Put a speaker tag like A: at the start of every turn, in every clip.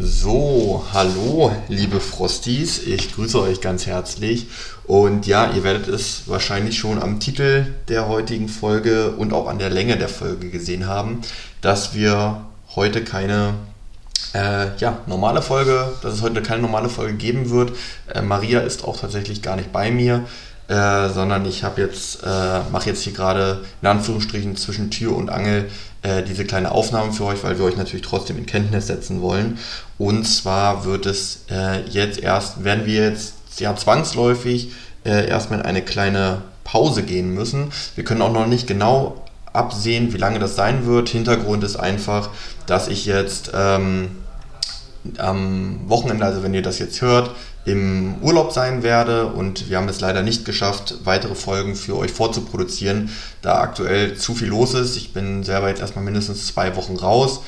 A: So, hallo, liebe Frosties, ich grüße euch ganz herzlich. Und ja, ihr werdet es wahrscheinlich schon am Titel der heutigen Folge und auch an der Länge der Folge gesehen haben, dass wir heute keine äh, ja, normale Folge, dass es heute keine normale Folge geben wird. Äh, Maria ist auch tatsächlich gar nicht bei mir. Äh, sondern ich habe jetzt, äh, mache jetzt hier gerade in Anführungsstrichen zwischen Tür und Angel äh, diese kleine Aufnahme für euch, weil wir euch natürlich trotzdem in Kenntnis setzen wollen. Und zwar wird es äh, jetzt erst, werden wir jetzt ja zwangsläufig äh, erstmal in eine kleine Pause gehen müssen. Wir können auch noch nicht genau absehen, wie lange das sein wird. Hintergrund ist einfach, dass ich jetzt ähm, am Wochenende, also wenn ihr das jetzt hört, im Urlaub sein werde und wir haben es leider nicht geschafft, weitere Folgen für euch vorzuproduzieren, da aktuell zu viel los ist. Ich bin selber jetzt erstmal mindestens zwei Wochen raus.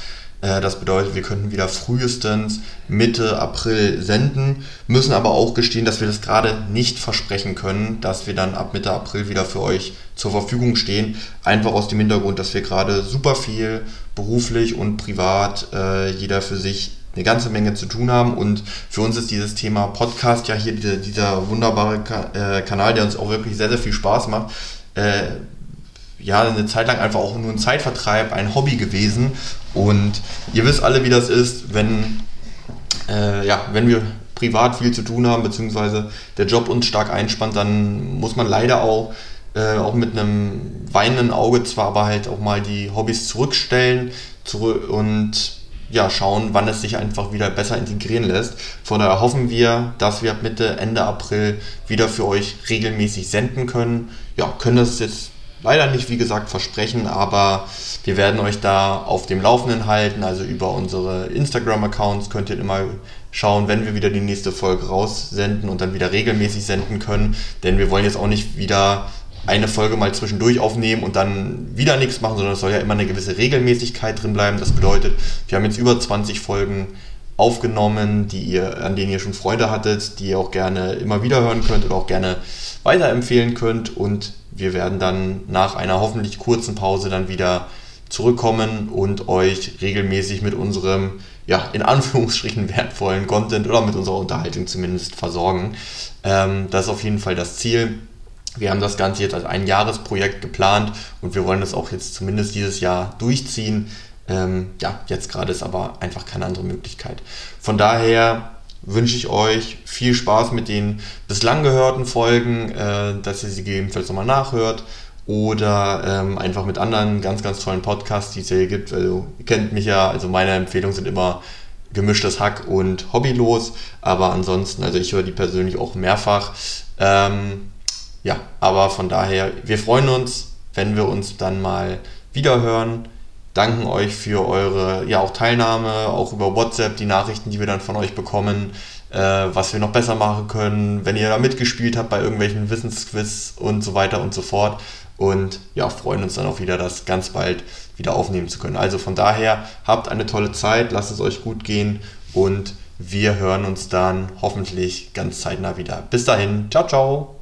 A: Äh, das bedeutet, wir könnten wieder frühestens Mitte April senden, müssen aber auch gestehen, dass wir das gerade nicht versprechen können, dass wir dann ab Mitte April wieder für euch zur Verfügung stehen. Einfach aus dem Hintergrund, dass wir gerade super viel beruflich und privat äh, jeder für sich eine ganze Menge zu tun haben. Und für uns ist dieses Thema Podcast ja hier dieser, dieser wunderbare äh, Kanal, der uns auch wirklich sehr, sehr viel Spaß macht. Äh, ja, eine Zeit lang einfach auch nur ein Zeitvertreib, ein Hobby gewesen. Und ihr wisst alle, wie das ist, wenn, äh, ja, wenn wir privat viel zu tun haben, beziehungsweise der Job uns stark einspannt, dann muss man leider auch, äh, auch mit einem weinenden Auge zwar aber halt auch mal die Hobbys zurückstellen zurück und ja, schauen, wann es sich einfach wieder besser integrieren lässt. Von daher hoffen wir, dass wir Mitte, Ende April wieder für euch regelmäßig senden können. Ja, können das jetzt leider nicht, wie gesagt, versprechen, aber wir werden euch da auf dem Laufenden halten. Also über unsere Instagram-Accounts könnt ihr immer schauen, wenn wir wieder die nächste Folge raussenden und dann wieder regelmäßig senden können. Denn wir wollen jetzt auch nicht wieder eine Folge mal zwischendurch aufnehmen und dann wieder nichts machen, sondern es soll ja immer eine gewisse Regelmäßigkeit drin bleiben. Das bedeutet, wir haben jetzt über 20 Folgen aufgenommen, die ihr, an denen ihr schon Freude hattet, die ihr auch gerne immer wieder hören könnt oder auch gerne weiterempfehlen könnt. Und wir werden dann nach einer hoffentlich kurzen Pause dann wieder zurückkommen und euch regelmäßig mit unserem, ja, in Anführungsstrichen wertvollen Content oder mit unserer Unterhaltung zumindest versorgen. Ähm, das ist auf jeden Fall das Ziel. Wir haben das Ganze jetzt als ein Jahresprojekt geplant und wir wollen das auch jetzt zumindest dieses Jahr durchziehen. Ähm, ja, jetzt gerade ist aber einfach keine andere Möglichkeit. Von daher wünsche ich euch viel Spaß mit den bislang gehörten Folgen, äh, dass ihr sie gegebenenfalls nochmal nachhört oder ähm, einfach mit anderen ganz, ganz tollen Podcasts, die es hier gibt. Also, ihr kennt mich ja, also meine Empfehlungen sind immer gemischtes Hack und hobbylos, aber ansonsten, also ich höre die persönlich auch mehrfach. Ähm, ja, aber von daher, wir freuen uns, wenn wir uns dann mal wieder hören. Danken euch für eure ja auch Teilnahme, auch über WhatsApp, die Nachrichten, die wir dann von euch bekommen, äh, was wir noch besser machen können, wenn ihr da mitgespielt habt bei irgendwelchen Wissensquiz und so weiter und so fort. Und ja, freuen uns dann auch wieder, das ganz bald wieder aufnehmen zu können. Also von daher, habt eine tolle Zeit, lasst es euch gut gehen und wir hören uns dann hoffentlich ganz zeitnah wieder. Bis dahin, ciao, ciao.